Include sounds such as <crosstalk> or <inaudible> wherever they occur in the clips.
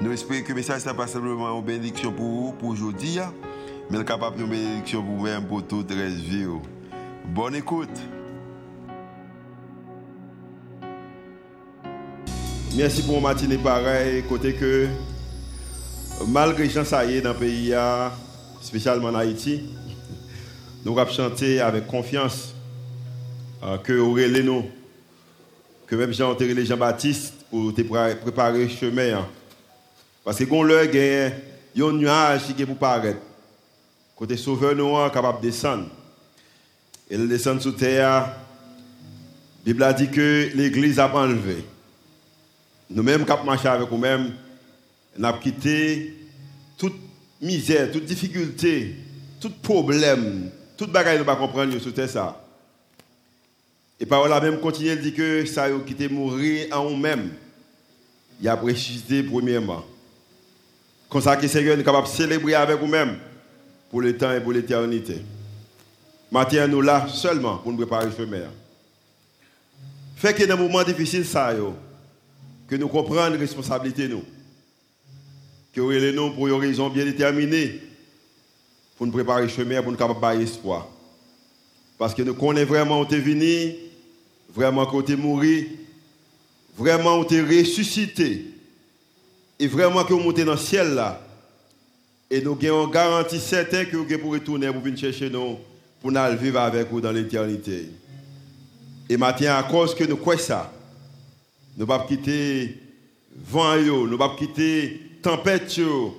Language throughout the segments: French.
Nous espérons que le message n'est pas simplement une bénédiction pour vous, pour aujourd'hui, hein, mais capable de bénédiction pour vous-même, pour toute la vie. Bonne écoute. Merci pour matinée pareil, côté que malgré les gens ça dans le pays, spécialement en Haïti, <laughs> nous allons chanter avec confiance euh, que Aurélie nous, que même Jean les Jean-Baptiste pour préparer le chemin. Parce que quand l'heure gagne, il y a un nuage qui est pour paraître. Côté sauveur noir capable de descendre. Et le descendre sous terre, la Bible a dit que l'église a enlevé. Nous-mêmes, qui marché avec nous-mêmes, nous avons quitté toute misère, toute difficulté, tout problème, toute bagaille nous ne pas comprendre sous terre ça. Et par là même continue de dire que ça a quitté mourir en nous-mêmes. Il a ressuscité premièrement. Comme ça que Seigneur est capable de célébrer avec vous-même pour le temps et pour l'éternité. Maintenant, nous là seulement pour nous préparer le chemin. Fait que dans un moment difficile, ça, que nous comprenions la responsabilité, nous. Que nous avons pour une raison bien déterminée pour nous préparer le chemin, pour nous capable espoir. Parce que nous connaissons vraiment où tu es venu, vraiment où tu es mort, vraiment où tu es ressuscité et vraiment que vous montez dans le ciel là, et nous avons garantie certaine que vous pour retourner pour venir chercher nous, pour nous vivre avec vous dans l'éternité. Et maintenant, à cause que nous croyons ça, nous ne pouvons pas quitter vent, nous ne pouvons pas quitter tempête, nous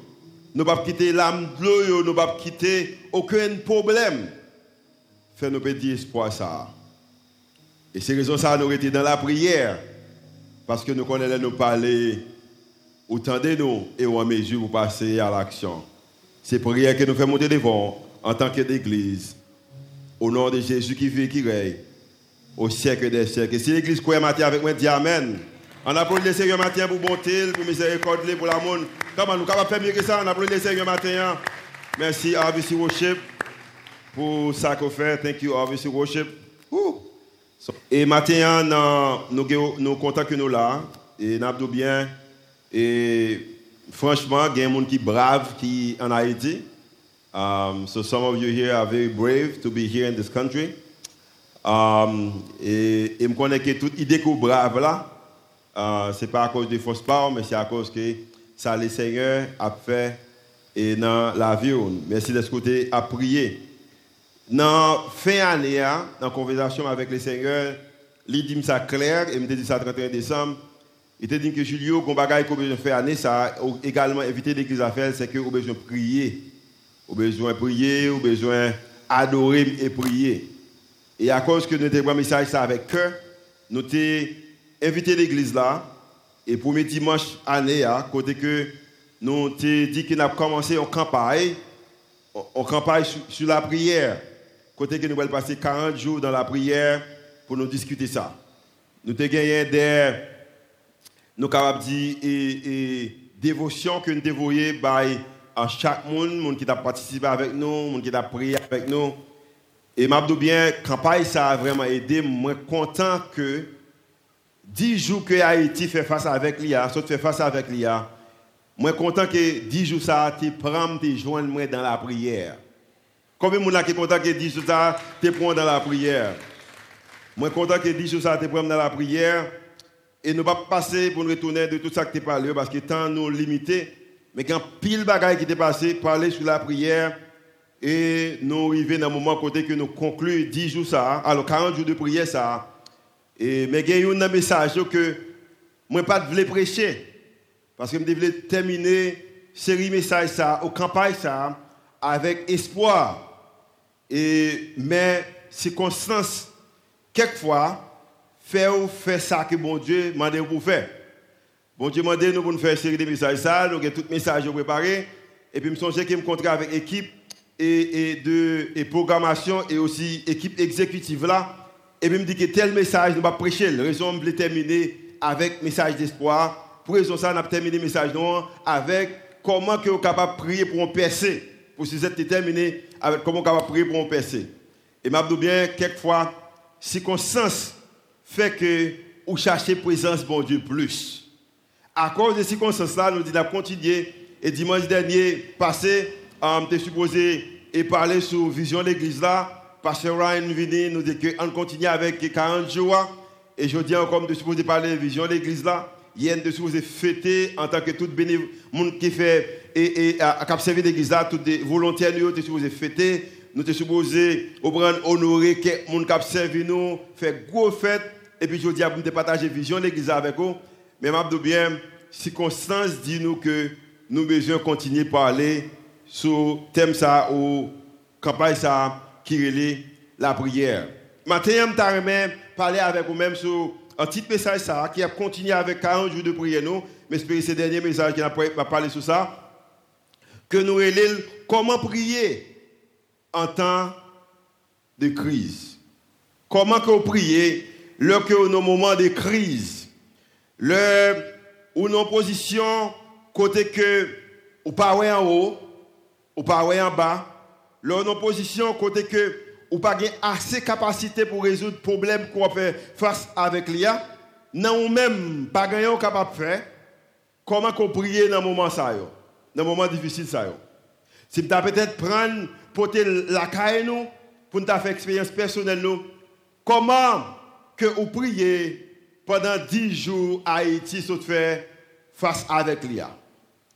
ne pouvons pas quitter l'âme de l'eau, nous ne pouvons pas quitter aucun problème. Faire nos petits espoirs ça. Et c'est raison ça nous été dans la prière, parce que nous connaissons nous parler Entendez-nous et en mesure pour passer à l'action. C'est prière que nous faisons monter devant en tant qu'Église. Au nom de Jésus qui vit et qui règne au siècle des siècles. Et si l'Église croit matin avec moi, dit Amen. On applaudit le Seigneur matin pour bonté, pour miséricorde, pour l'amour. Comment nous capables faire mieux que ça? On applaudit le Seigneur matin. Merci RVC Worship pour ça qu'on fait. Thank you RVC Worship. Et matin, nous, nous, que nous là. Et nous bien. Et franchement, il y a des gens qui sont braves qui en Haïti. Um, so some of you here are very brave to be here in this country. Um, et, je connais que toute idée que brave là, uh, ce n'est pas à cause des fausses paroles, mais c'est à cause que ça le Seigneur a fait dans la vie. Merci de ce côté à prier. Dans fin année, hein, dans la conversation avec le Seigneur, il dit ça clair, et me dit ça le 31 décembre. Il te dit que Julio, qu'on bagaille qu'on besoin faire année, ça a également invité l'église à faire, c'est que vous besoin prier. Vous besoin prier, vous besoin adorer et prier. Et à cause que nous avons un message ça avec cœur, nous avons invité l'église là, et premier dimanche année, côté que nous avons dit qu'on a commencé en campagne, en campagne sur, la prière. Côté que nous allons passer 40 jours dans la prière pour nous discuter ça. Nous avons gagné des nous capables dire et, dévotion que nous dévoyons à chaque monde, monde qui a participé avec nous, monde qui a prié avec nous. Et je bien, campagne ça a vraiment aidé. Moi, content que 10 jours que Haïti fait face avec l'IA, soit fait face avec l'IA, moi content que 10 jours ça te prend te joindre dans la prière. Combien de monde qui content que 10 jours ça te prend dans la prière? Moi content que 10 jours ça te prend dans la prière. Et ne pas passer pour nous retourner de tout ça que tu parlé parce que temps nous limité. Mais quand pile bagaille qui t'est passé, parler sur la prière et nous arrivons dans un moment côté que nous concluons 10 jours ça, alors 40 jours de prière ça. Et mais il y a un message que moi pas de prêcher parce que je voulais terminer série message ça, au campagne ça avec espoir. Et mais circonstances quelquefois faire ou faire ça que bon Dieu demande pour faire. Bon Dieu demande nous pour nous faire une série de messages ça, avons tout message préparé Et puis, je me souviens que me avec l'équipe et, et, de et programmation et aussi équipe exécutive là. Et puis, je me dis que tel message, nous va prêcher. La raison, je terminer avec message d'espoir. Pour raison ça, on terminé le message avec comment que êtes capable de prier pour un percer. Pour si vous terminé avec comment êtes capable prier pour un percer. Et je bien, quelquefois, circonstances fait que vous cherchez présence bon Dieu plus. À cause de ces circonstances-là, nous disons continuer. Et dimanche dernier, passé, on était supposé et parler sur vision de l'église là. Pasteur Ryan venu nous dit qu'on continue avec 40 jours. Et je dis encore, de supposé parler vision de l'église là. A de supposé fêter en tant que tout monde qui fait et, et à, servir l'église là, tous les volontaires, nous sommes supposés fêter. Nous sommes supposés honorer que monde qui servi nous, faire gros fête. Et puis je dis à vous de partager vision de l'église avec vous. Mais je bien, circonstance dit nous que nous devons continuer à parler sur le thème ça ou campagne ça qui est la prière. Maintenant, je vais parler avec vous-même sur un petit message ça qui a continué avec 40 jours de prière nous, mais c'est ce dernier message qui a parlé sur ça que nous relèvons comment prier en temps de crise. Comment que vous priez lorsque nos moments de crise, le ou nos positions côté que ou pas en haut, ou pas en bas, leur nos positions côté que ou pas assez capacité pour résoudre le problème qu'on fait face avec l'IA, non ou même pas gagner capable de faire, comment qu'on prie dans moment ça dans moment difficile ça Si tu peut-être prendre porter la caille nous pour nous faire expérience personnelle nous, comment que vous priez pendant 10 jours Haïti se faire face avec l'IA.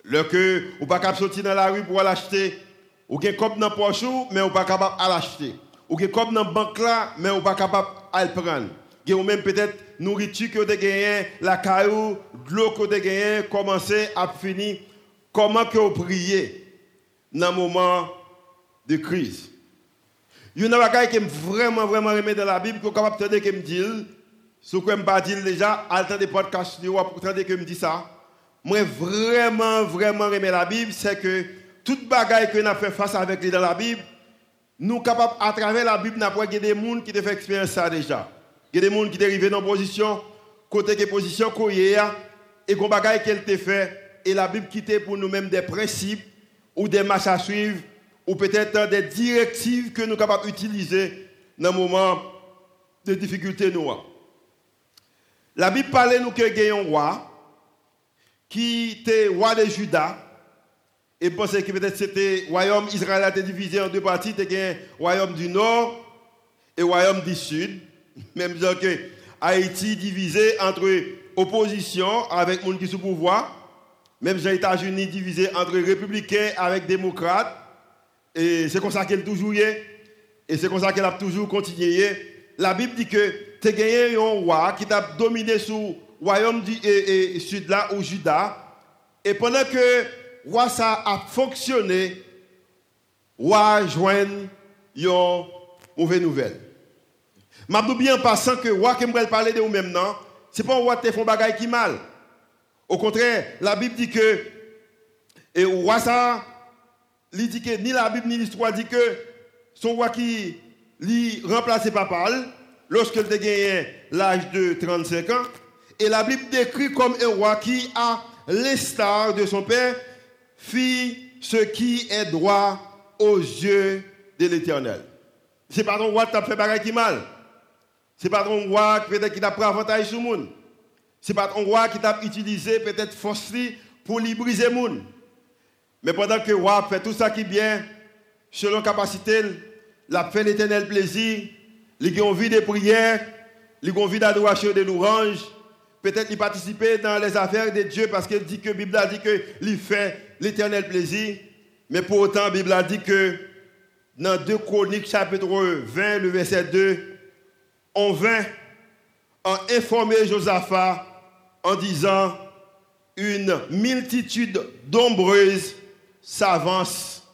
Le que vous pas sortir dans la rue pour l'acheter, ou avez comme dans poche mais vous pas capable à l'acheter. Ou avez comme dans banque là, mais vous pas capable à le prendre. Ou même peut-être nourriture que vous avez la caillou, l'eau que vous avez commencer à finir. Comment que vous priez dans un moment de crise? Il y a une chose qui me vraiment, vraiment aimé dans la Bible, que capable de me dire, ce que je ne pas déjà, à temps des podcasts, vous entendez que me dit ça. Moi, vraiment, vraiment aimé la Bible, c'est que toute bagaille que nous avons fait face avec lui dans la Bible, nous sommes capables, à travers la Bible, nous des gens qui ont fait expérience ça déjà. Il y a des gens qui sont arrivés dans une position, côté que position qu'on et qu'on bagaille qu'elle t'a fait, et la Bible quitte pour nous-mêmes des principes ou des marches à suivre ou peut-être des directives que nous sommes capables d'utiliser dans un moment de difficulté. Nous. La Bible parle nous que un roi qui était roi de Juda. Et pensait que peut-être c'était royaume Israël a été divisé en deux parties. A royaume du nord et royaume du sud. <laughs> Même genre que Haïti divisé entre opposition avec gens qui au pouvoir. Même les États-Unis divisé entre républicains avec démocrates. Et c'est comme ça qu'elle toujours est. Et c'est comme ça qu'elle a toujours continué. La Bible dit que tu as gagné un roi qui t'a dominé sur le royaume du sud là, au Juda. Et pendant que roi a fonctionné, roi joint une mauvaise nouvelle. Je bien en passant que roi qui me de vous même, non, ce n'est pas un roi qui fait qui mal. Au contraire, la Bible dit que et roi il dit que ni la Bible ni l'histoire dit que son roi qui lui remplacé papal lorsqu'il a gagné l'âge de 35 ans. Et la Bible décrit comme un roi qui, à l'instar de son père, fit ce qui est droit aux yeux de l'Éternel. C'est pas ton roi qui t'a fait bagarre qui mal. C'est pas ton roi qui t'a pris avantage sur le monde. C'est pas ton roi qui t'a utilisé peut-être force pour lui briser le monde. Mais pendant que le roi fait tout ça qui est bien, selon capacité, il fait l'éternel plaisir, il a envie de prière, il a envie d'adoration de louange, peut-être il participe dans les affaires de Dieu parce qu'il dit que la Bible a dit qu'il fait l'éternel plaisir. Mais pour autant, la Bible a dit que dans 2 Chroniques, chapitre 20, le verset 2, on vint en informer Josaphat en disant une multitude d'ombreuses s'avance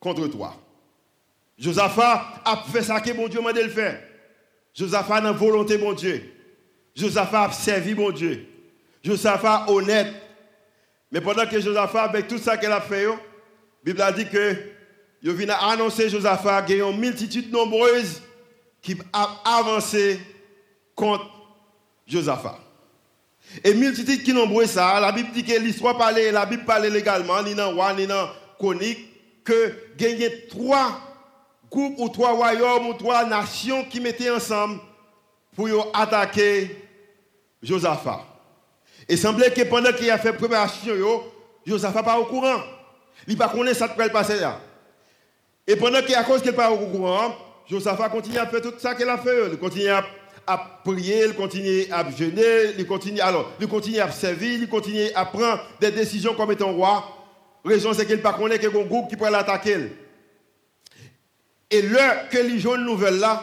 contre toi. Josaphat a fait ça que mon Dieu m'a dit de faire. Josaphat a la volonté mon Dieu. Josaphat a servi mon Dieu. Josaphat honnête. Mais pendant que Josaphat, avec tout ça qu'elle a fait, Bible a dit que il vient annoncer Josaphat qu'il y a une multitude nombreuse qui a avancé contre Josaphat. Et multitude qui nombreuse ça, la Bible dit que l'histoire parlait, la Bible parlait légalement, ni dans roi, ni dans conique, que a trois groupes ou trois royaumes ou trois nations qui mettaient ensemble pour attaquer Josaphat. Et semblait que pendant qu'il a fait préparation, Josaphat pas au courant. Il pas connaît ça qui passer là. Et pendant qu'il a cause qu'il pas au courant, Josaphat continue à faire tout ça qu'il a fait. Il continue à, prier, il continue à jeûner, il continue alors, il continue à servir, il continue à prendre des décisions comme étant roi. Raison c'est qu'il pas connaît qu'il y a un groupe qui pourrait l'attaquer. Et l'heure que les jeunes nouvelles là,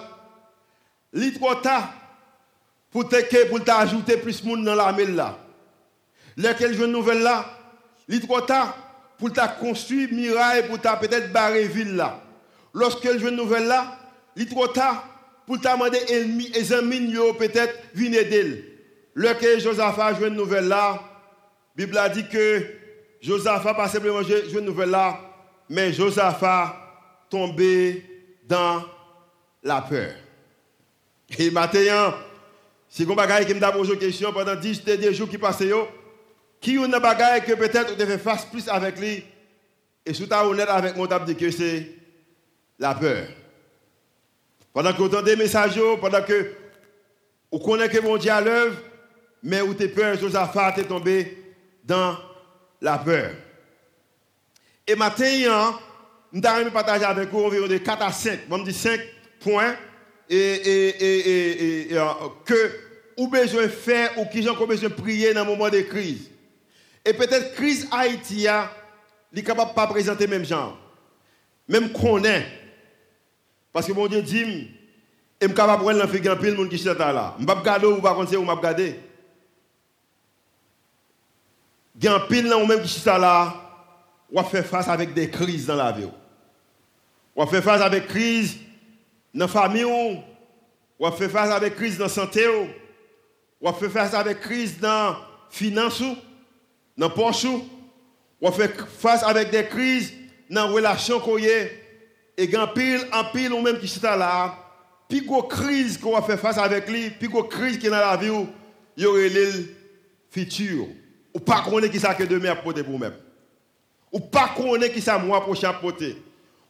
il trop tard pour t'ajouter plus de monde dans l'armée là. L'heure que les jeunes nouvelles là, il trop tard pour construire miraille pour peut-être barrer ville là. Lorsque le jeune nouvelle là, il est trop tard pour ta demander ennemis peut-être venir d'elle. Lorsque Josaphat joue une nouvelle là, la Bible a dit que Josaphat pas simplement joué une nouvelle là, mais Josaphat tombé dans la peur. Et maintenant, si vous avez qui me posé une question pendant 10 jours qui passent, qui a une bagaille que peut-être vous devez faire plus avec lui et si tu honnête avec moi, tu dit que c'est la peur. Pendant que vous entendez des messages, pendant que vous connaissez que mon Dieu à l'œuvre, mais vous avez peur, Josaphat est tombé dans la peur. Et maintenant, nous allons partager avec vous environ de 4 à 5, on dit 5 points et, et, et, euh, que vous besoin de faire ou qui ont besoin de prier dans un moment de crise. Et peut-être crise Haïti, il est capable de pas présenter même genre. Même qu'on est. Parce que mon Dieu dit, je suis capable de l'enfant de pile, monde qui est là. Je ne vais pas regarder ou pas conseiller ou regarder. Là ou même qui est là, on va faire face avec des crises dans la vie. On va faire face avec des crises dans la famille, on va faire face avec des crises dans la santé, on va faire face avec des crises dans la finance dans le poche, on fait face avec des crises dans la relation qu'on y et en pile, en pile, ou même qui sont là, puis gros crise qu'on va faire face avec lui, puis gros crise qui est dans la vie, il y aurait le futur. Ou pas connaître qui ça que demain à porter pour même. Ou pas connaître qui ça mois prochain porter.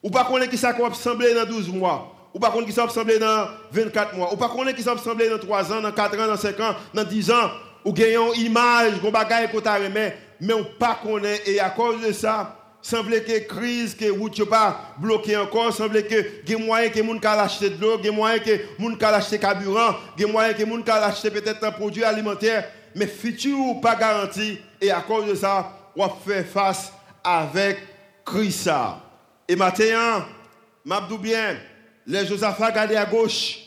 Ou pas connaître qui ça va sembler dans 12 mois. Ou pas connaître qui ça va sembler dans 24 mois. Ou pas connaître qui ça va sembler dans 3 ans, dans 4 ans, dans 5 ans, dans 10 ans ou gagnons une image, qu'on bagaille pour mais mais on pas connaît et à cause de ça, semble que crise que route pas bloqué encore, semble que des moyen que moun ka acheter de l'eau, des moyen que moun ka acheter carburant, des moyen que moun ka acheter peut-être un produit alimentaire, mais futur pas garanti et à cause de ça, on fait face avec crise Et maintenant, m'abdou bien, les Josaphat gardent à gauche.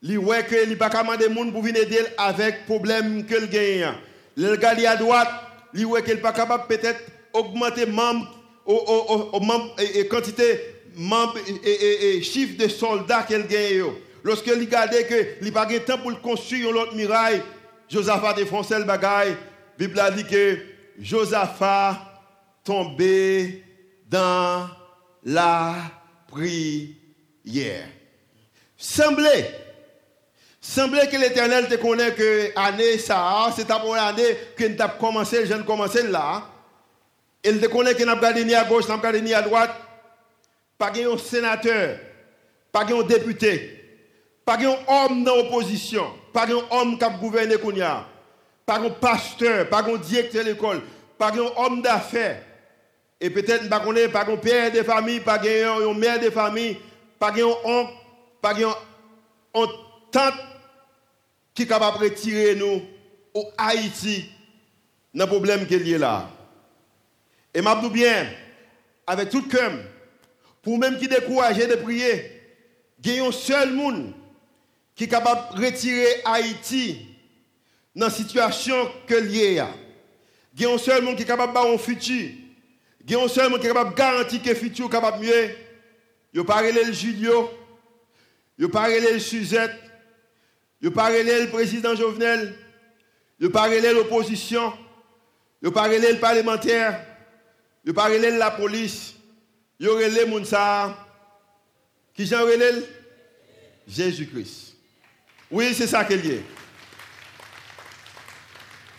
Li wè que li pas demander monde pour venir aider avec problème que le gagne. Le gars à droite, li wè qu'il pas capable peut-être augmenter et, quantité membre et, et, chiffre de soldats qu'elle gagne. Lorsque li regarde que li pas de temps pour construire l'autre muraille, Josaphat défonçait le bagaille. Bible a dit que Josaphat tombé dans la prière. Semblait Semblait que l'Éternel te connaît que l'année ça, c'est ta première année que nous avons commencé, je commencé là. Il te connaît nous avons gardé ni à gauche, avons gardé ni à droite. Pas un sénateur, pas un député, pas un homme dans l'opposition, pas un homme qui a gouverné pas un pasteur, pas un directeur de l'école, pas un homme d'affaires. Et peut-être pas un père de famille, pas un mère de famille, pas un oncle, pas un tante qui est capable de retirer nous au Haïti dans le problème qu'il y a là. Et m'a bien, avec tout cœur, pour même qui décourager de prier, il y a un seul monde qui est capable de retirer Haïti dans la situation que y a. Il y a un seul monde qui est capable de faire un futur. Il y a un seul monde qui est capable de garantir que le futur est capable de mieux. Il pas le Julio, il pas le Suzette, je parle le président Jovenel, je parle l'opposition, je parle le parlementaire, je parle la police, il y aurait les gens qui j'en Jésus-Christ. Oui, c'est ça qu'il a.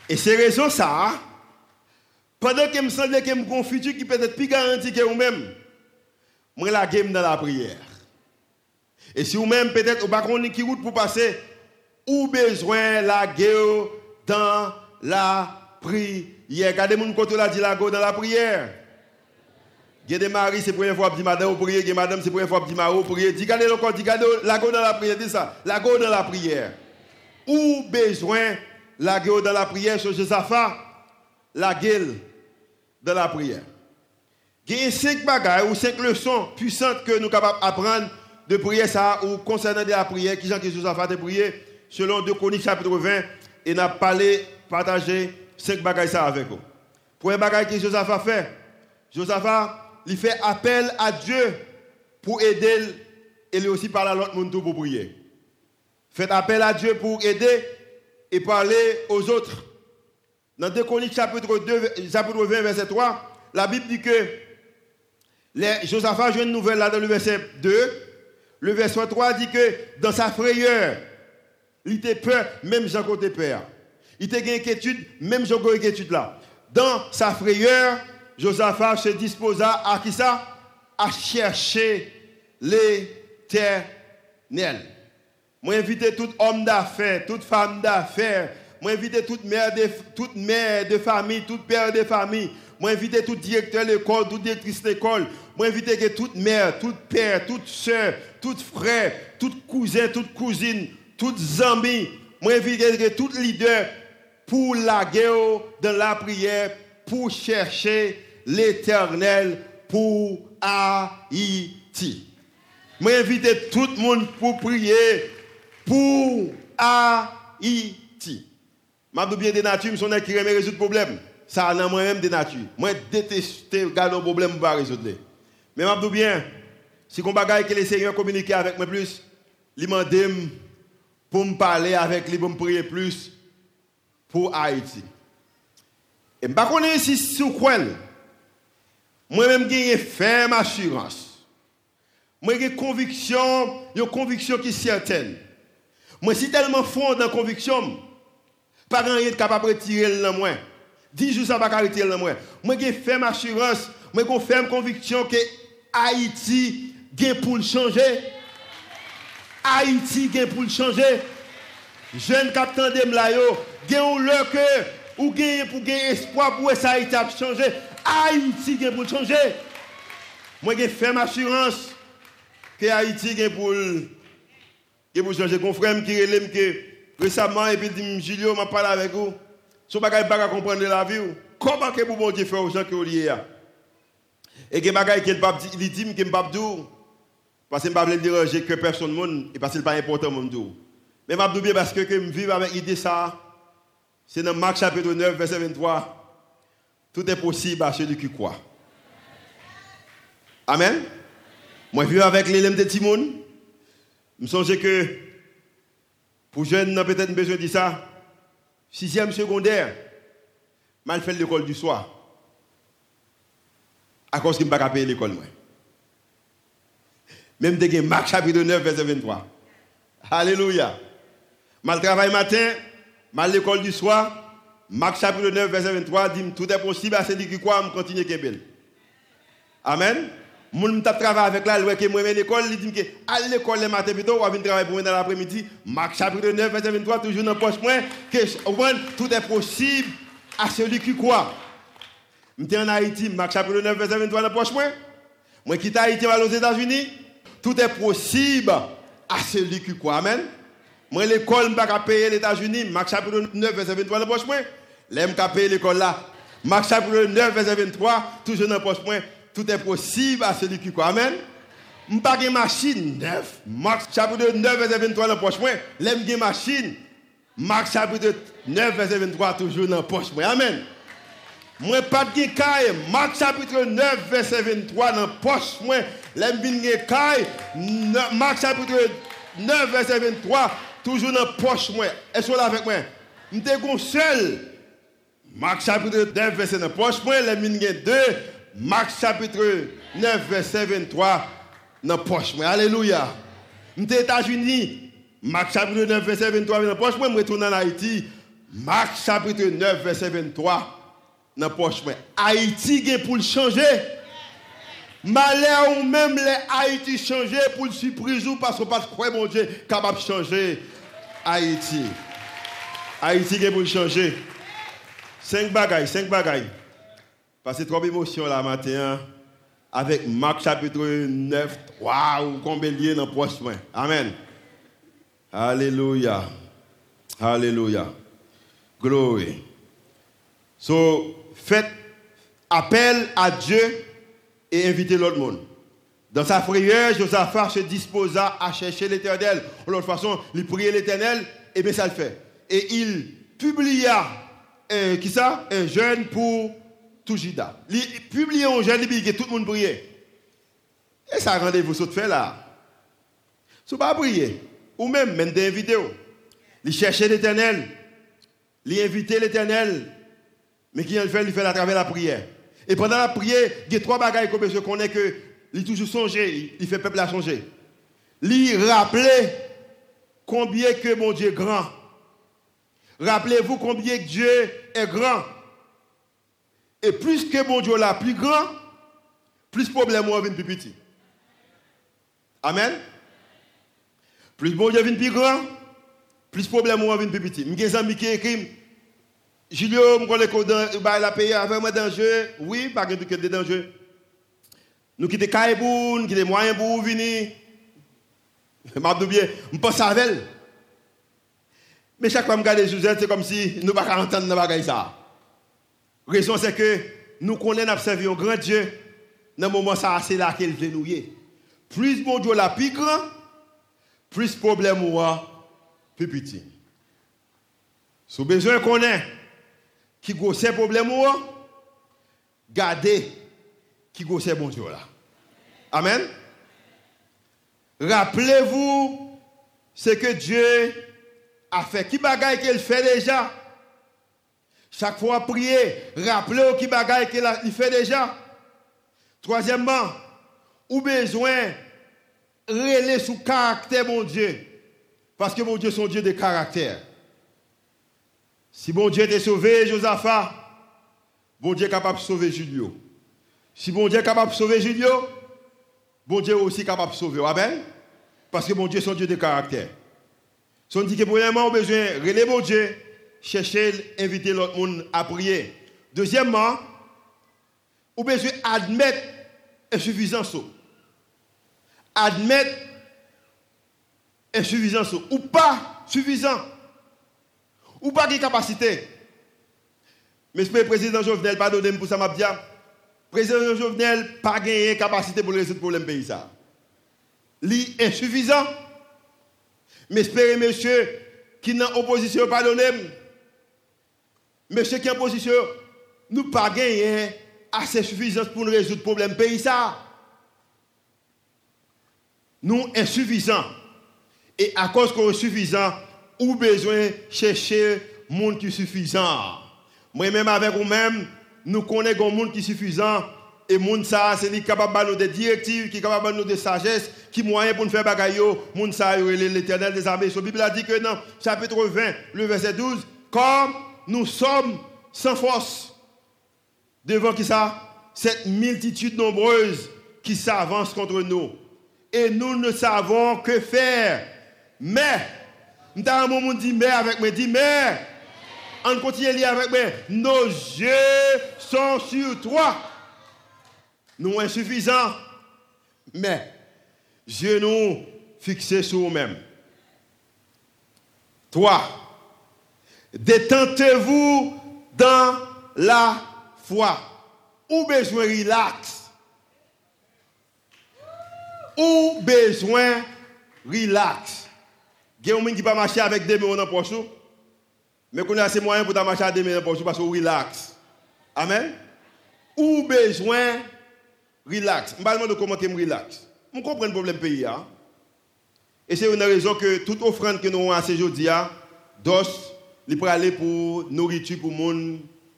Et c'est raison ça, pendant que me semble que qui peut être plus garanti que vous-même, moi la game dans la prière. Et si vous-même peut-être au pas route pour passer, ou besoin la guerre dans la prière. Regardez mon côté là dit la guerre dans la prière. Il y a des maris, c'est la première fois que madame il y a madame, c'est la première fois que mari prier. Dis regardez encore, dis regardez la guerre dans la prière, dis ça. La guerre dans la prière. Ou besoin la guerre dans la prière sur Josaphat, la guerre dans la prière. Il y a cinq bagages ou cinq leçons puissantes que nous sommes capables d'apprendre de prier ça ou concernant la prière, qui Jean qui Josaphat de prier? Selon 2 Chroniques chapitre 20 et n'a parlé, partagé cinq bagages ça avec vous. Premier bagage que Josaphat fait, Josaphat, il fait appel à Dieu pour aider et lui aussi parler à l'autre monde pour prier. Faites appel à Dieu pour aider et parler aux autres. Dans 2 Chroniques chapitre, 2, chapitre 20, verset 3, la Bible dit que les, Josaphat joue une nouvelle là dans le verset 2. Le verset 3 dit que dans sa frayeur, il était peur, même Jean côté peur. Il était une inquiétude, même Jean côté inquiétude là. Dans sa frayeur, Josaphat se disposa à qui ça? À chercher l'éternel. Moi, invite tout homme d'affaires, toute femme d'affaires. Moi, invite toute mère de, toute mère de famille, toute père de famille. Moi, invite tout directeur d'école, toute directrice d'école. Moi, invite que toute mère, toute père, toute soeur, tout frère, tout cousin, toute cousine, toutes amis. Moi, invite que tout leader pour la guerre, dans la prière, pour chercher l'éternel pour Haïti. Moi, invite tout le monde pour prier pour Haïti. Je bien des natures, je suis qui remet résoudre le problème. Ça, a moi-même des natures. Moi, déteste garder un problème pour résoudre. Mais je bien, si on bagaille que le Seigneur communique avec moi plus, il m'a pour me parler avec lui, pour me prier plus pour Haïti. Et je ne sais pas si c'est quoi. Moi-même, j'ai une ferme assurance. Moi, j'ai une conviction, une conviction qui est certaine. Moi, si tellement fond dans la conviction, pas grand est capable de retirer le moi. Dix jours, ça va pas moi. Moi, j'ai une ferme assurance, moi, j'ai une ferme conviction que Haïti vient pour le changer. Haïti vient pour le changer. Jen kap tan dem la yo, gen ou lè ke ou gen pou gen espoi pou e sa iti ap chanje, Haiti ah, gen pou chanje. Mwen gen fèm asurans ke Haiti gen pou gen pou chanje. Kon frèm ki relèm ke resaman epi dim Julio man pala avek ou, sou bagay baga komprende la vi ou, koman ke pou bon di fè ou jan ke ou liye ya. E gen bagay ke li dim ke mbap dou, pasen mbap lèm diranje ke person moun, e pasen pa important moun dou. Mais je bien parce que je vis avec l'idée ça. C'est dans Marc chapitre 9 verset 23. Tout est possible à celui qui croit. Amen. Moi, je vis avec l'élève de Timon. Je songe que pour jeunes, peut-être besoin de ça. Sixième secondaire, mal fait l'école du soir. À cause qu'il ne pas payer l'école. Même de Marc chapitre 9, verset 23. Alléluia. Mal travail matin, mal l'école du soir. Marc chapitre 9, verset 23 dit Tout est possible à celui qui croit, je continue Kébel. Amen. Moun t'a travaillé avec la loi que moi l'école, il dit que à l'école le matin plutôt ou venir travailler pour moi dans l'après-midi. Marc chapitre 9 verset 23 toujours dans poche moi que tout est possible à celui qui croit. M'étais en Haïti, Marc chapitre 9 verset 23 dans poche moi. Moi qui Haïti aux États-Unis, tout est possible à celui qui croit. Amen. Moi l'école m'pas payer les États-Unis, Marc chapitre 9 verset 23 dans poche moi. L'aime qu'à payer l'école là. Marc chapitre 9, verset 23, toujours dans le poche. Tout est possible à celui qui croit. Amen. Je n'ai pas de machine. 9. Marc chapitre 9, verset 23 dans le poche point. L'aime une machine. Marc chapitre 9, verset 23, toujours dans poche. Amen. Moi, pas de caille. Marc chapitre 9, verset 23 dans le poche point. L'aime une caille. Marc chapitre 9, verset 23, toujours dans le poche. Est-ce que là avec moi? Je suis seul. Marc chapitre 9, verset 9. Poche, moi, les mines 2. Marc chapitre 9, verset 23, dans la poche. Alléluia. Je suis États-Unis. Marc chapitre 9, verset 23, dans la poche. Je retourne en Haïti. Marc chapitre 9, verset 23, dans la poche. Haïti est pour le changer. Malheur ou même les Haïti changer pour le surprise ou parce que pas croire mon Dieu capable de changer Haïti. Haïti est pour changer. Cinq bagailles, cinq bagailles. Parce que trop d'émotions là matin avec Marc chapitre 9, 3 ou combien de dans le poche. Amen. Alléluia. Alléluia. Glory. So, faites appel à Dieu et invitez l'autre monde. Dans sa prière, Josaphat se disposa à chercher l'éternel. De l'autre façon, il priait l'éternel, et bien ça le fait. Et il publia, euh, qui ça? Un jeûne pour tout Juda. Il publia un jeûne, que tout le monde priait. Et ça rendez-vous ce fait là. Si pas prier, ou même, même des invités, il cherchait l'éternel, il invitait l'éternel, mais qui le fait, il fait à travers la prière. Et pendant la prière, il y a trois bagailles que je connais que il toujours songé, il fait peuple à songer. Il rappelait combien que mon Dieu est grand. Rappelez-vous combien Dieu est grand. Et plus que mon Dieu est plus grand, plus problème vient plus petit. Amen. Plus mon Dieu vient plus grand, plus problème vient plus petit. Des amis qui écrivent Julio, je connais que bah, la pays avec moi danger. Oui, pas que de danger. Nous quittons Kaïboun, nous quittons moyens pour venir. <laughs> Je m'abdou bien, je pense à elle. Mais chaque fois que je regarde les c'est comme si nous ne pas entendre ça. La raison c'est que nous connaissons observer un grand Dieu. Dans le moment ça c'est là qu'il vient nous. Plus mon Dieu la plus grand, plus problème ou plus petit. Si besoin de connaître qui gosse problème ou gardez qui gosse bon Dieu là. Amen. Rappelez-vous ce que Dieu a fait. Qui bagaille qu'il fait déjà? Chaque fois prier, rappelez-vous qui bagaille qu'il fait déjà. Troisièmement, ou besoin relayer sous caractère mon Dieu. Parce que mon Dieu, son Dieu de caractère. Si bon Dieu t'a sauvé, Josaphat, bon Dieu est capable de sauver Julio. Si bon Dieu est capable de sauver Julio, bon Dieu est aussi capable de sauver. Amen? Parce que bon Dieu est son Dieu de caractère. Si on dit que premièrement, on a besoin de relayer mon Dieu, chercher, inviter l'autre monde à prier. Deuxièmement, on a besoin d'admettre insuffisance. Admettre insuffisance ou pas suffisant ou pas de capacité. Mais le président Jovenel, pardonnez pour ça, m'a dit, président Jovenel pas gagné capacité pour résoudre le problème pays. Ça. est insuffisant. Mais espérez, monsieur, qui en opposition, pardonnez Monsieur qui est en opposition, nous pas gagné assez suffisant pour résoudre le problème pays. Ça. Nous insuffisants. Et à cause qu'on est suffisant, ou besoin chercher monde qui suffisant. Moi-même avec vous-même, nous connaissons un monde qui suffisant. Et monde ça, c'est capable de nous des directives, qui est capable de nous des sagesse, qui moyen pour nous faire bagaille. Monde ça, l'éternel des armées. La Bible a dit que dans chapitre 20, le verset 12, comme nous sommes sans force, devant qui ça? Cette multitude nombreuse qui s'avance contre nous. Et nous ne savons que faire. Mais M'ta un moment dit mais avec moi, dit mais. On continue à lire avec moi. Nos yeux sont sur toi. Nous insuffisants. Mais, yeux nous fixés sur nous-mêmes. Toi, détentez-vous dans la foi. Ou besoin relax. Ou besoin relax. Il y a des gens qui ne marcher avec des mains dans poche. Mais qu'on a assez moyens pour marcher avec des mains dans poche parce que relax. Amen? Ou besoin relax. Je ne pas comment je relax. Je comprends le problème pays. Hein? Et c'est une raison que toute offrande que nous avons à ce jour, DOS, il peut aller pour nourriture pour les gens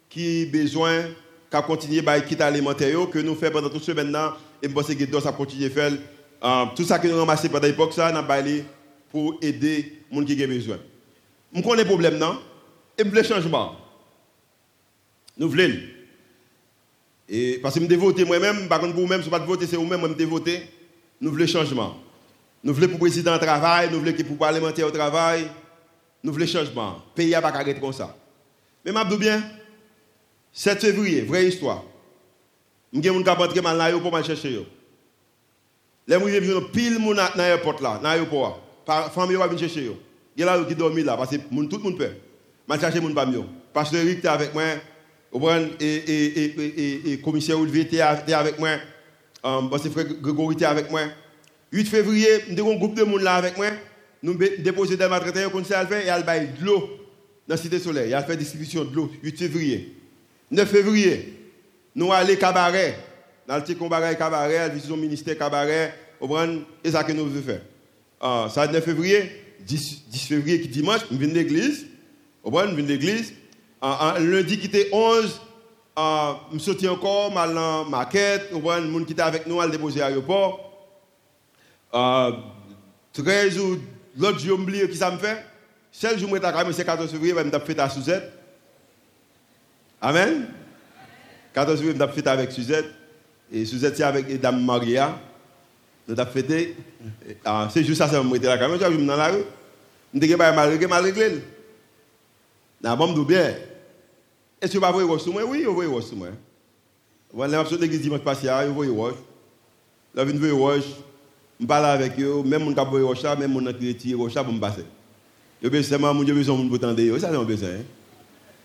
qui ont besoin, qui continuer à quitter alimentaire, que nous faisons pendant toute semaine et je pense que Guédon, ça continue de faire. Tout ça que nous ramassé pendant l'époque, ça, avons pour aider les gens qui ont besoin. Je connais le problème, non? Et je veux changement. Nous voulons. Parce que je voté moi-même, par contre, vous-même, si vous ne pas voter, c'est vous-même, je voté. Nous voulons changement. Nous voulons pour le président au travail, nous voulons pour le parlementaire au travail. Nous voulons changement. Le pays n'a pas arrêter comme ça. Mais je bien, 7 février, vraie histoire. Je suis rentré mal pour chercher. Les gens viennent pile dans l'aéroport là, dans l'aéroport. La famille va venir chercher. Il y a là qui dorment là, parce que tout le monde peut. Je cherche les gens pas mieux. Parce que Eric était avec moi, et, et, et, et, commissaire Olivier était avec moi, um, parce que frère Grégory était avec moi. 8 février, nous avons un groupe de monde là avec moi. Nous déposé des matériels comme ça, et elle a de l'eau dans la Cité Soleil. Il a fait distribution de l'eau 8 février. 9 février, nous allons cabaret. Dans le petit cabaret, cabaret, visite au ministère cabaret. Et ça que nous voulons faire. Uh, ça, 9 février, 10, 10 février qui dimanche, nous venons de l'église. Nous venons de l'église. Uh, lundi qui était 11, uh, je suis encore mal dans maquette. Nous avons monde qui était avec nous à le déposer à l'aéroport. 13 ou l'autre jour, je qui ça me fait. Seul jour, je c'est 14 février, je vais faire à Suzette. Amen. 14 février, je vais faire avec Suzette. Et Suzette, c'est avec Dame Maria. nous avons fêté. C'est juste ça, c'est me la caméra, je me dans la rue. Je me dis que mal réglé, mal réglé. Dans la bombe bien. Est-ce que vous voyez roche sur moi Oui, vous voyez roche sur moi. Vous allez absolument l'église dimanche passé, vous voyez roche. Là, vous voyez roche. Je parle avec eux, même mon capoe roche, même mon anti-retire roche, pour me passer. Je veux seulement, mon Dieu, besoin de vous tendre. Ça, c'est un besoin.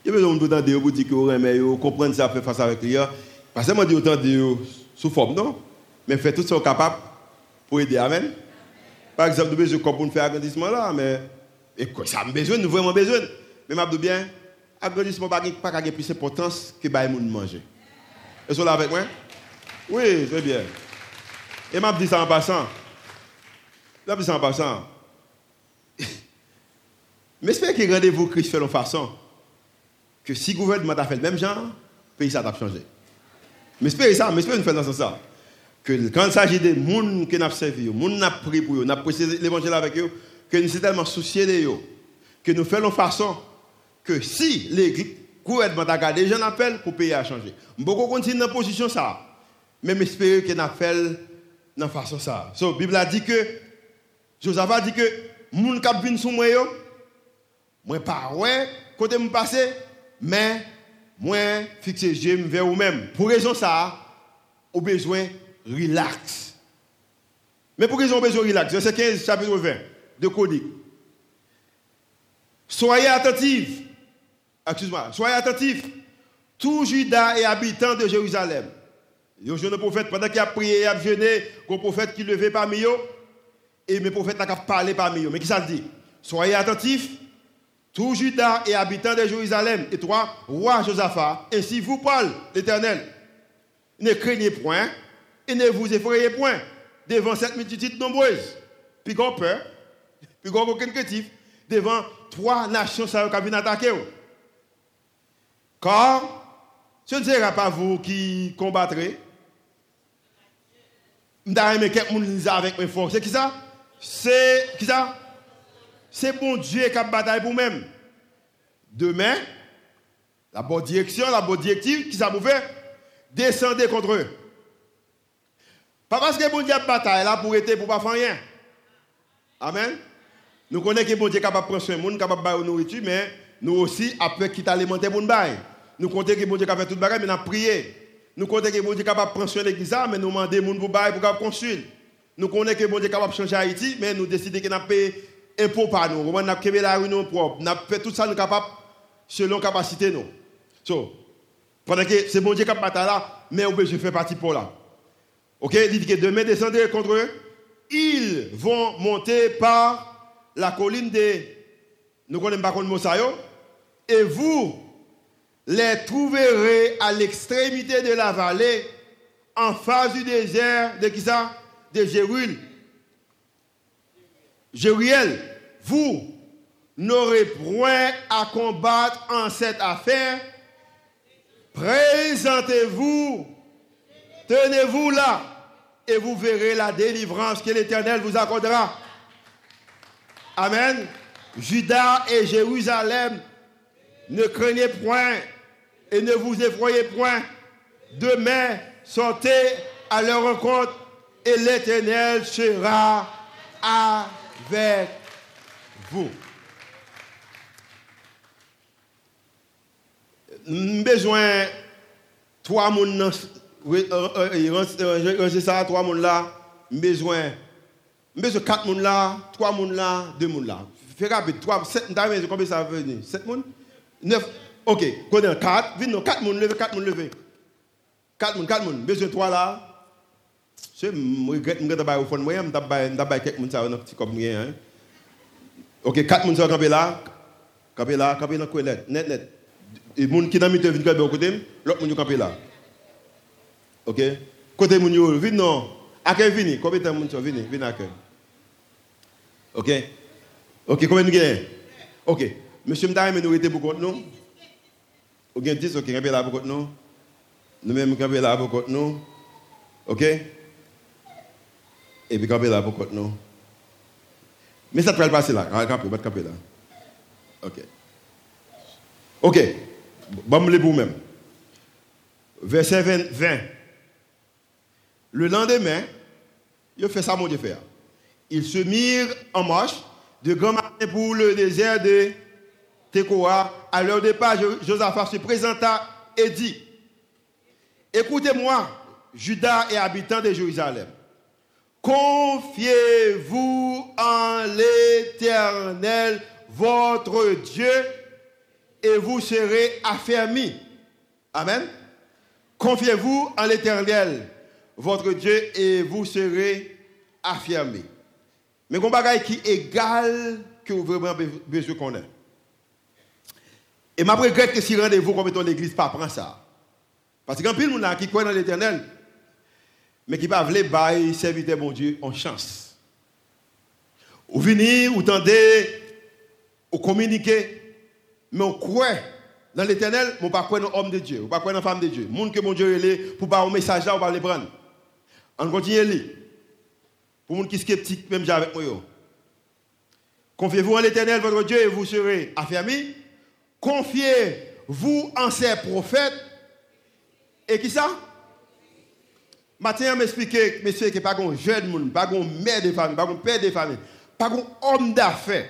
Je veux vous tendre pour dire que vous aimez, comprendre ça, faire face avec les gens. Pas seulement dire autant de sous forme, non, mais faites tout ce qu'on est capable pour aider. Amen. Par exemple, nous avons besoin pour faire agrandissement là, mais ça a besoin, nous avons vraiment besoin. Mais je bien, agrandissement n'a pas plus d'importance que les gens manger. Est-ce que là avec moi? Oui, c'est bien. Et je dis ça en passant. Je dis ça en passant. <laughs> J'espère que rendez-vous Christ fait de façon que si le gouvernement a fait le même genre, le pays a changé. J'espère ça, j'espère nous faire dans ce sens quand il s'agit des gens qui nous servi, des gens qui nous pris pour eux, nous avons l'évangile avec eux, que nous sommes tellement souciés de eux, que nous faisons façon que si l'église, gouvernement a des gens appellent pour payer à changer. Beaucoup continuent dans la position ça. Mais j'espère que nous faisons dans façon ça. So, la Bible a dit que, Joseph a dit que, les gens qui viennent sur moi, moi pas ouais, côté me passer, mais moi fixer les yeux vers vous-même. Pour raison ça, au besoin relax. Mais pour qu'ils ont besoin de relax, verset 15, chapitre 20 de Codique. Soyez attentifs. Excuse-moi, soyez attentifs. Tous Judas et habitants de Jérusalem. Il y a un prophète, pendant qu'il a prié et a jeûné, un prophète qui levait parmi eux, et mes prophètes n'ont parlé parmi eux. Mais qui ça dit? Soyez attentifs, tous Judas et habitants de Jérusalem, et toi, roi Josaphat, ainsi vous parle l'Éternel. Ne craignez point, et ne vous effrayez point devant cette multitude nombreuse. Puis qu'on peur, puis qu'on aucun craintif devant trois nations qui viennent attaquer. Car ce ne sera pas vous qui combattrez. Vais quelqu'un avec mes forces. C'est qui ça? C'est qui ça? C'est bon Dieu qui a bataille pour même. Demain, la bonne direction, la bonne directive, qui ça vous fait? Descendez contre eux. Pas parce que bon Dieu bataille là pour être pour pas faire rien. Amen. Nous connaissons que bon Dieu est capable de prendre soin de monde, capable de faire nourriture, mais nous aussi, après quitter alimentaire pour nous bailler. Nous comptons que bon Dieu a fait tout le mais nous prié. Nous comptons que bon Dieu capable de prendre soin de l'église, mais nous demandons monde pour bailler pour construire. Nous connaissons que bon Dieu capable de changer Haïti, mais nous décidons que nous avons impôt par nous. Nous avons fait la rue propre. Nous fait tout ça, nous capables selon capacité nous. So, pendant que c'est bon Dieu qui bataille là, mais on peut faire partie pour là. Ok, il dit que demain descendez contre eux. Ils vont monter par la colline des. Nous connaissons pas contre. Et vous les trouverez à l'extrémité de la vallée, en face du désert de qui ça? De Jéruel. Jéruel, vous n'aurez point à combattre en cette affaire. Présentez-vous Tenez-vous là. et vous verrez la délivrance que l'Éternel vous accordera. Amen. Judas et Jérusalem, ne craignez point et ne vous effroyez point. Demain, sortez à leur rencontre et l'Éternel sera avec vous. Besoin trois ranger ça trois moun là, besoin besoin quatre moun là, trois moun là, deux moun là. Fais rapide, trois, sept, combien ça veut venir Sept moun Neuf, ok, connais quatre, vite quatre moun levé, quatre moun levé. Quatre moun, quatre moun, besoin trois là. Je regrette, je regrette au fond, moi, je vais quelques moun ça, petit comme hein. Ok, quatre moun sont campés là, campés là, campés dans le net, net. Et moun qui n'a mis de venir camper au côté, l'autre moun campé là. OK Kote moun yo vin non. Akè vini, koube tan moun yo vini, vini akè. OK OK, koube nou gen OK. Monsieur Mdare men nou rete pou kont nou. Ou gen 10 OK, rebe la pou kont nou. Nou men rebe la pou kont nou. OK Et puis camper là pour compte non. Mais ça va passer là, on va camper, on va camper là. OK. OK. Bon, vous même. Verset 20. 20. Le lendemain, il fait ça, mon Dieu. Ils se mirent en marche de grand matin pour le désert de Tekoa. À leur départ, Josaphat se présenta et dit Écoutez-moi, Judas et habitants de Jérusalem. Confiez-vous en l'Éternel, votre Dieu, et vous serez affermis. Amen. Confiez-vous en l'Éternel, votre Dieu, et vous serez affirmés. Mais un bagage qui est égal que vous vraiment besoin qu'on ait. Et je regrette que si rendez-vous comme étant l'église pas prend ça. Parce qu'il y a de gens qui croient dans l'éternel, mais qui pas servir mon Dieu en chance. Vous venez, vous tendez, vous communiquez, mais on croit dans l'éternel, mais on ne pas croire dans l'homme de Dieu, on ne pas croire dans la femme de Dieu. Gens que mon Dieu est pour pas un message là, on va les prendre. On continue à lire. Pour les gens qui sont sceptiques, même avec moi. Confiez-vous en l'éternel, votre Dieu, et vous serez affermis. Confiez-vous en ses prophètes. Et qui ça? Matin, m'expliquer, monsieur, que pas un jeune monde, pas un mère de famille, pas un père de famille, pas un homme d'affaires,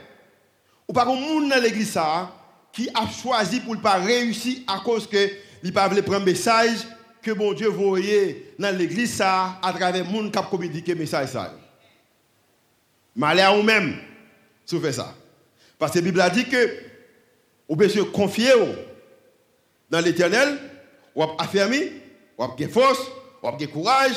ou pas un monde dans l'église qui a choisi pour ne pas réussir à cause que il pas prendre message que bon Dieu voyait dans l'église ça à travers le monde qui a communiqué message ça. Malheur à vous-même si vous faites ça. Parce que la Bible a dit que vous pouvez confier dans l'éternel, vous avez affermi, vous avez force, vous avez courage,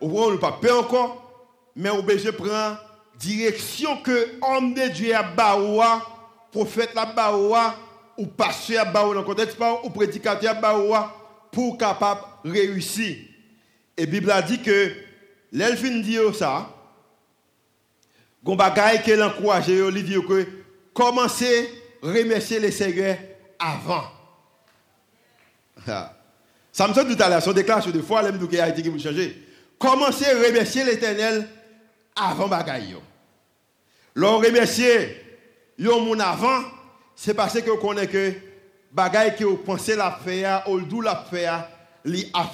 vous pas peur encore, mais vous pouvez prendre direction que homme de Dieu a baoua, prophète la baoua, ou pasteur a baoua dans le contexte, ou prédicateur a baoua, pour capable réussir. Et la Bible a dit que l'elfine dit ça, Gon bagay qu'elle encourage, il dit que commencez à remercier les Seigneur avant. Ça me tout à l'heure, son déclaration de foi, qui a été changer. Commencez à remercier l'Éternel avant bagay. L'on remercier yo mon avant, c'est parce que vous connaissez que bagay que vous pensez la faire, ou d'où la faire, li a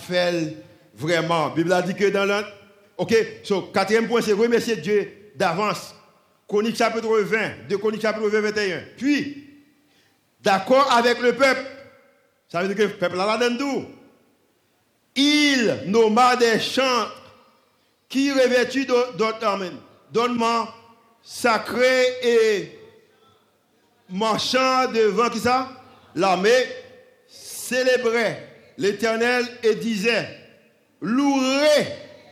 vraiment. Bible a dit que dans le... OK, so, quatrième point, c'est remercier Dieu d'avance. Chronique chapitre 20, de Chronique chapitre 20, 21. Puis, d'accord avec le peuple, ça veut dire que le peuple a la Il nomma des chants qui revêtus d'ornements sacrés et marchant devant qui ça? L'armée célébrait l'Éternel et disait Louerez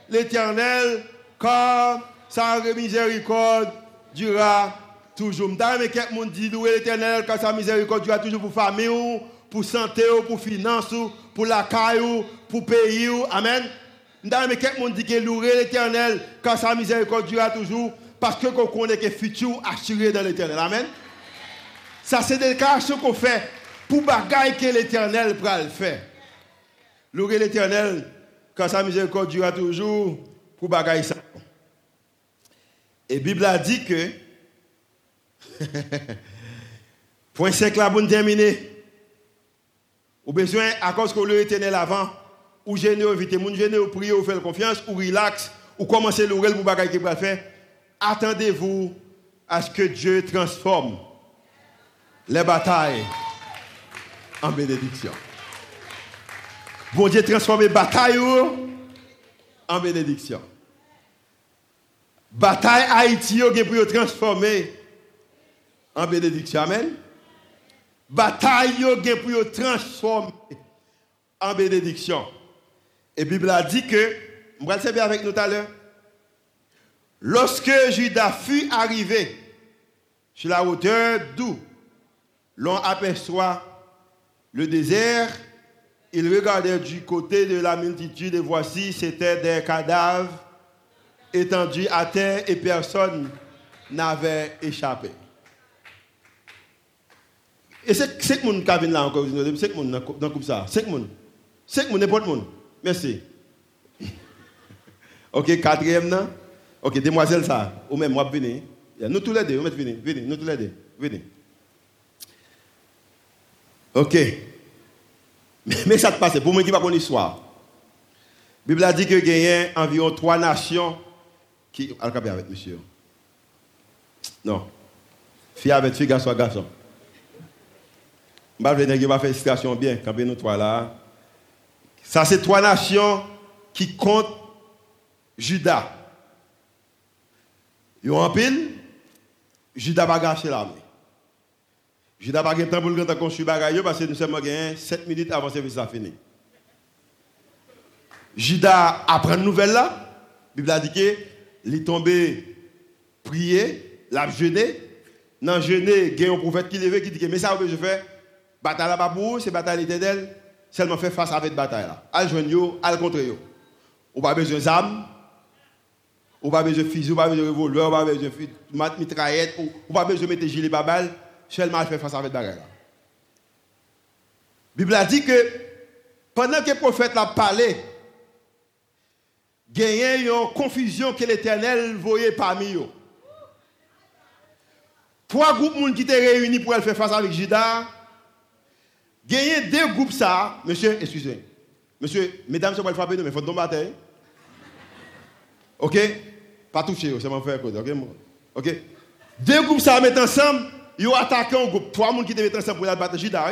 l'Éternel car sa miséricorde durera toujours. Mais quelqu'un dit louer l'Éternel car sa miséricorde durera toujours pour famille, pour santé, pour finance, pour la caille, pour pays. Amen. Mais quelqu'un dit que louer l'Éternel car sa miséricorde durera toujours parce que qu'on connaît que le futur assuré dans l'Éternel. Amen. Ça, c'est des déclarations qu'on fait pour bagaille que l'Éternel pourra le faire. Louer l'Éternel, quand sa miséricorde durera toujours, pour bagaille ça. Et la Bible a dit que, <laughs> point 5 là, pour terminer, ou besoin, à cause que le éternel avant, ou gêner, éviter, moun gêner, ou prier, ou faire confiance, ou relax, ou commencer l'oreille pour bagaille qui va faire, attendez-vous à ce que Dieu transforme les batailles en bénédiction. Bon Dieu transforme les batailles en bénédiction. Bataille Haïti, vous pour transformer en bénédiction. Amen. Bataille, vous pour transformer en bénédiction. Et la Bible a dit que, je vais le avec nous tout à l'heure, lorsque Judas fut arrivé sur la hauteur d'où l'on aperçoit le désert, il regardait du côté de la multitude et voici, c'était des cadavres étendus à terre et personne n'avait échappé. Et c'est que monde qui là encore, c'est monde dans le ça. C'est que monde. C'est que n'importe monde. Merci. <laughs> ok, quatrième, non? Ok, demoiselle ça, ou même moi, venez. Nous tous les deux, venez, venez, nous tous les deux, venez. Ok. Mais ça te passe, pour moi qui pas une histoire. La Bible a dit qu'il y a environ trois nations qui. Allez, avec monsieur. Non. Fille avec fille, garçon garçon. Je vais venir faire une situation bien, quand nous trois là. Ça, c'est trois nations qui comptent Judas. Ils ont un pile, Judas va gâcher l'armée. Je n'ai pas de temps pour le construire bagaille parce que nous sommes 7 minutes avant que le service fini. Judas apprend une nouvelle là. La Bible a dit qu'il est tombé prier, l'a jeûné. Dans le jeûné, il y a un prophète qui levé qui dit que mais ça, je fais bataille là-bas pour c'est bataille éternelle, seulement faire face à cette bataille là. Al joindre al contre yo. On pas besoin d'armes, on pas besoin de fusil, on pas besoin de revolver, on pas besoin de mitraillette, on pas besoin de mettre gilet babal seulement fait face avec bagarre. La Bible a dit que pendant que le prophète a parlé, il y a une confusion que l'Éternel voyait parmi eux. Trois groupes qui étaient réunis pour faire face avec Judas. Il y a deux groupes ça, monsieur, excusez. Monsieur, mesdames, je vais frapper, mais il faut tomber. Ok? Pas toucher, c'est mon frère. Ok? Ok? Deux groupes ça mettent ensemble. Ils ont attaqué un groupe. Trois personnes qui devaient être ensemble pour la battre Judas.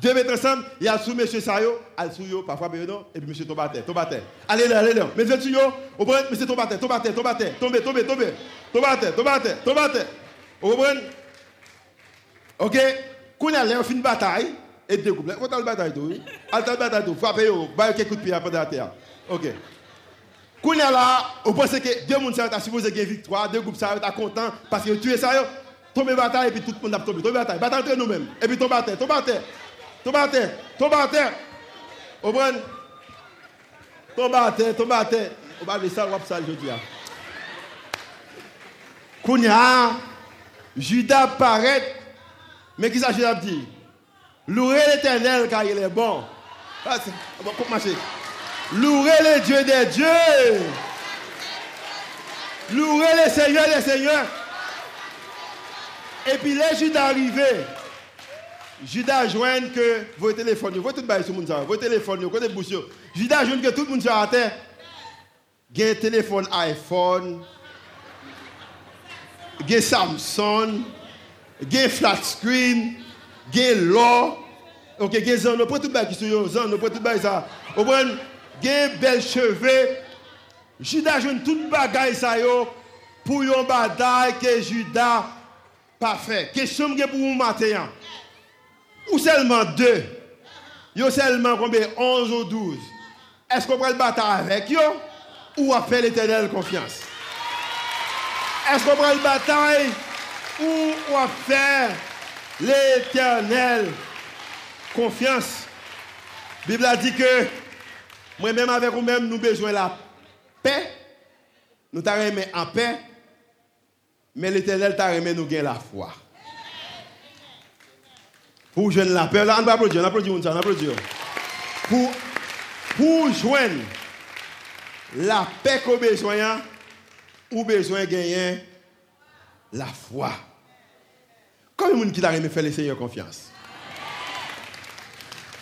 Deux mettre ensemble, il y a sous monsieur Sayo, al sous parfois et puis monsieur tombe à. Allez là, allez là. Sur yo, vous comprenez, monsieur tombe à terre, tombe à terre, tombe à terre, tombe, tombe, tombe, tombe à terre. Vous comprenez? Ok? Quand il y a l'air fin bataille, et deux groupes. Quand la bataille tout, al la bataille frappez yo, baillez quelques coups de pied après la terre. Ok. Quand il y a là, vous pensez que deux personnes sont supposé gagner victoire, deux groupes sont contents parce que tué ça yo. Tombe bataille et puis tout le monde a tombé. Tombe bataille. Bataille entre nous-mêmes. Et puis tombe à terre. Tombe à terre. Tombe à terre. Tombe à terre. Au bon. Tombe à terre. Tombe à terre. On va ça, on va ça aujourd'hui. Kounya, Judas paraît. Mais qui ça Judas dit? Louez l'éternel car il est bon. Marcher. Louez le Dieu des dieux. Louez le Seigneur des seigneurs. Et puis les Judas arrivés, Judas joint que vos téléphones, vos tout sur monde vos téléphones, côté bouche. Judas joint que tout le monde à terre. Un téléphone iPhone, il Samsung, il flat screen, il l'or. OK, il zan, on prend tout le qui sur zan, on prend tout ça. On prend il bel cheveux. Judas joint tout bagaille ça yo pour yon bataille que Judas Parfait. Question pour vous matin. Ou seulement deux? Yo seulement combien? 11 ou 12. Est-ce qu'on prend le bataille avec yo? Ou à faire l'éternel confiance? Est-ce qu'on prend le bataille? Ou à faire l'éternel confiance? La Bible a dit que moi-même avec vous-même, nous besoin la paix. Nous t'avons en paix mais l'éternel t'a remis nous gagner la foi. Pour joindre la paix, on va applaudir, on applaudit, on applaudit. Pour, pour joindre la paix qu'on besoin, ou besoin de gagner la foi. Combien de monde qui t'a faire le Seigneur confiance?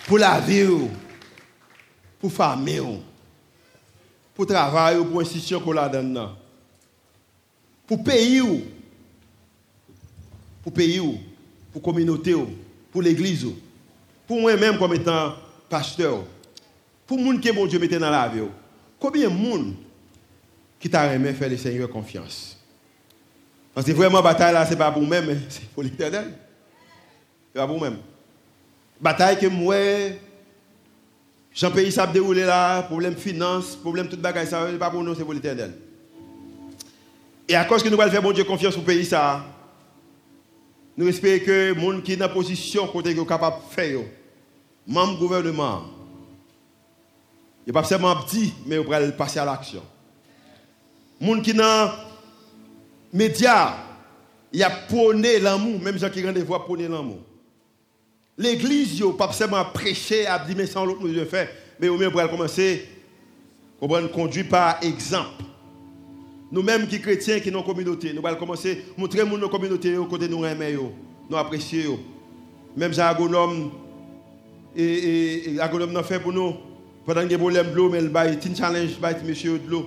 Pour la vie, pour la famille, pour le travail, pour l'institution qu'on a donne. Pour le pays, pour pays, pour la communauté, pour l'église, pour moi-même comme étant pasteur, pour le monde que mon Dieu mettait dans la vie. Combien de monde qui t'a aimé faire le Seigneur confiance? Parce que vraiment, la bataille là, ce n'est pas pour vous-même, c'est pour l'éternel. Ce n'est pas pour vous-même. Bataille que moi, Jean-Pays ça déroulé là, problème finance, problème toute bagaille, ça, n'est pas pour nous, c'est pour l'éternel. Et à cause que nous allons faire bon Dieu confiance au pays, ça, nous espérons que les gens qui sont dans position côté sont capables de faire, membre gouvernement, il pas seulement petit, mais ils vont passer à l'action. Les gens qui sont dans les médias, il y a prôné l'amour, même gens qui rendent voix prôner l'amour. L'église, il pas seulement prêcher, à dire mais sans l'autre nous faire, mais au mieux pour commencer, à conduire par exemple. Nous-mêmes qui chrétiens, qui sommes communauté, nous allons commencer à montrer nos communautés au côté nous aimons, nous apprécions. Même si agronome, et, n'a fait pour nous, pendant qu'il y a des problèmes de l'eau, mais il y a un challenge, il y a monsieur de l'eau.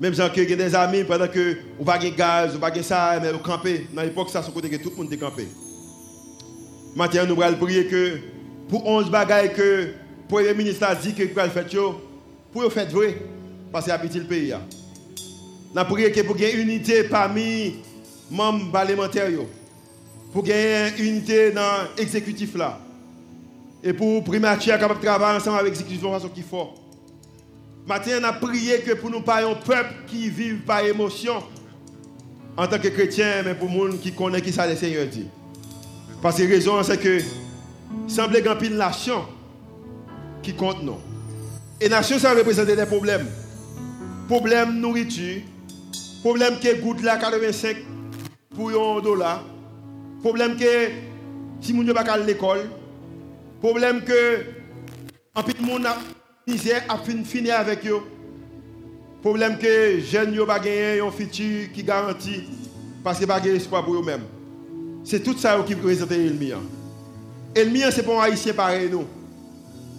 Même si a des amis, pendant que pas de gaz, n'avez pas ça, mais vous campez. Dans l'époque, ça, c'est côté que tout le monde est campé. Maintenant, nous allons prier que pour 11 bagailles que le Premier ministre a dit que allez faire, pour faire vrai, parce qu'il habite le pays. Nous prier que pour qu'il y ait unité parmi les membres parlementaires, pour qu'il y ait unité dans l'exécutif. Et pour primature capable de travailler ensemble avec l'exécutif de façon qui fort. Maintenant, on a prié que pour nous pas un peuple qui vit par émotion en tant que chrétien, mais pour les gens qui connaissent qui ça le Seigneur dit. Parce que la raison, c'est que semble qu'il y nation qui compte non. Et nation, ça représente des problèmes. Problème nourriture, problème qui goûte là 85 pour un dollar, problème que si n'avez pas à l'école, problème que en plus monde a misère a fini avec eux. Problème que jeunes n'ont pas gagné un futur qui garantit parce qu'ils pas espoir pour eux-mêmes. C'est tout ça qui représente l'ennemi. L'ennemi, ce n'est pas un haïtien pareil, nous.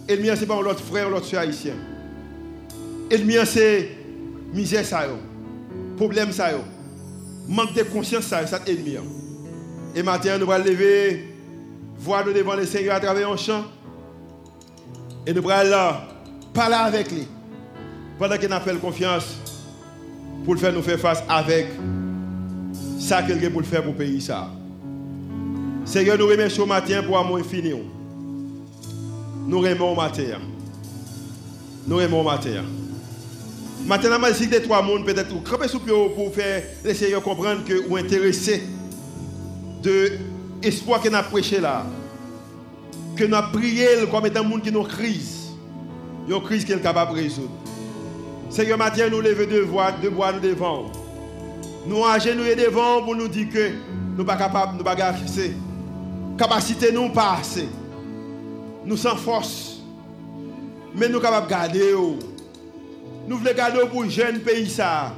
L'ennemi, ce n'est pas l'autre frère l'autre soeur haïtien. L'ennemi, c'est misère, ça. Problème, ça. Manque de conscience, ça, c'est l'ennemi. Et maintenant, nous allons lever, voir devant le Seigneur à travers un champ. Et nous allons parler avec lui. Pendant qu'il a fait confiance pour le faire nous faire face avec ça qu'il a pour le faire pour pays. Ça. Seigneur, nous remercions au matin pour amour infini. Nous aimons au matin. Nous aimons au matin. Maintenant, je des trois mondes, peut-être, pour faire les Seigneur comprendre que vous intéressé de l'espoir que nous avons prêché là. Que nous avons prié comme étant un monde qui a une crise. Une crise qui est capable de résoudre. Seigneur, matin, nous levons de voix, de bois nous devant. Nous agenouillons devant pour nous dire que nous ne sommes pas capables, nous ne sommes pas capacité nous pas assez. Nous sans force. Mais nous sommes capables de garder. Nous voulons garder pour jeunes pays ça.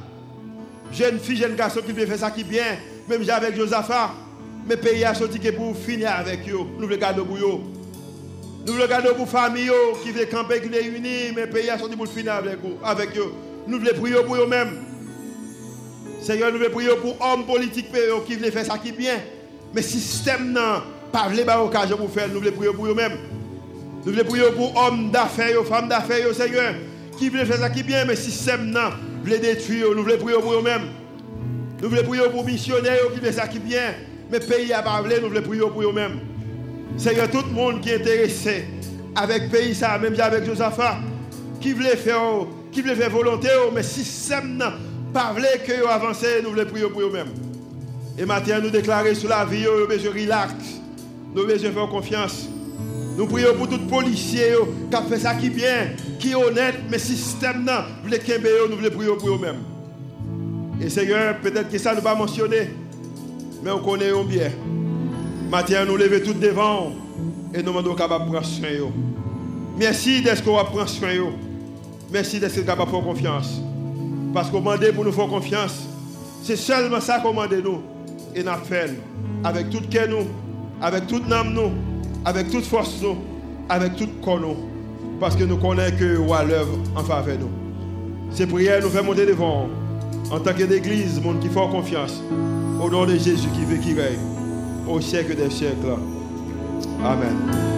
Jeunes filles, jeunes garçons qui veulent faire ça qui bien. Même avec Josaphat. Mais pays a sorti pour finir avec eux. Nous voulons garder pour eux. Nous voulons garder pour famille qui veulent camper, qui veulent unir. Mais pays a sorti pour finir avec eux. Avec eux. Nous voulons prier pour eux-mêmes. Seigneur, nous voulons prier pour hommes politiques qui veulent faire ça qui bien. Mais système non pas les occasion pour faire, nous voulons prier pour eux-mêmes. Nous voulons prier pour hommes d'affaires, femmes d'affaires, Seigneur, qui veulent faire ça qui bien, mais système non, veulent détruire, nous voulons prier pour eux-mêmes. Nous voulons prier pour missionnaires qui veulent ça qui bien, mais pays à pas nous voulons prier pour eux-mêmes. Seigneur, tout le monde qui est intéressé avec pays ça, même avec Josaphat, qui voulait faire, qui voulait faire volonté, mais système non, pas que avancent, nous voulons prier pour eux-mêmes. Et maintenant, nous déclarer sur la vie, je relax. Nous besoin faire confiance. Nous prions pour tout policier qui a fait ça qui bien, qui est honnête, mais système non, nous voulons nous voulons prier pour eux-mêmes. Et Seigneur, peut-être que ça ne va pas mentionner, mais on connaît bien. Maintenant, nous levons tout devant et nous demandons capable de prendre soin. Merci d'être qu'on va prendre soin. Merci d'être capable de faire confiance. Parce qu'on demande pour nous faire confiance. C'est seulement ça qu'on demande nous. Et nous fait avec tout cœur nous, avec toute âme nous, avec toute force nous, avec tout corps. Parce que nous connaissons que à l'œuvre en faveur nous. Ces prières nous fait monter devant en tant qu'église, monde qui fait confiance. Au nom de Jésus qui veut qui règne au siècle des siècles. Amen.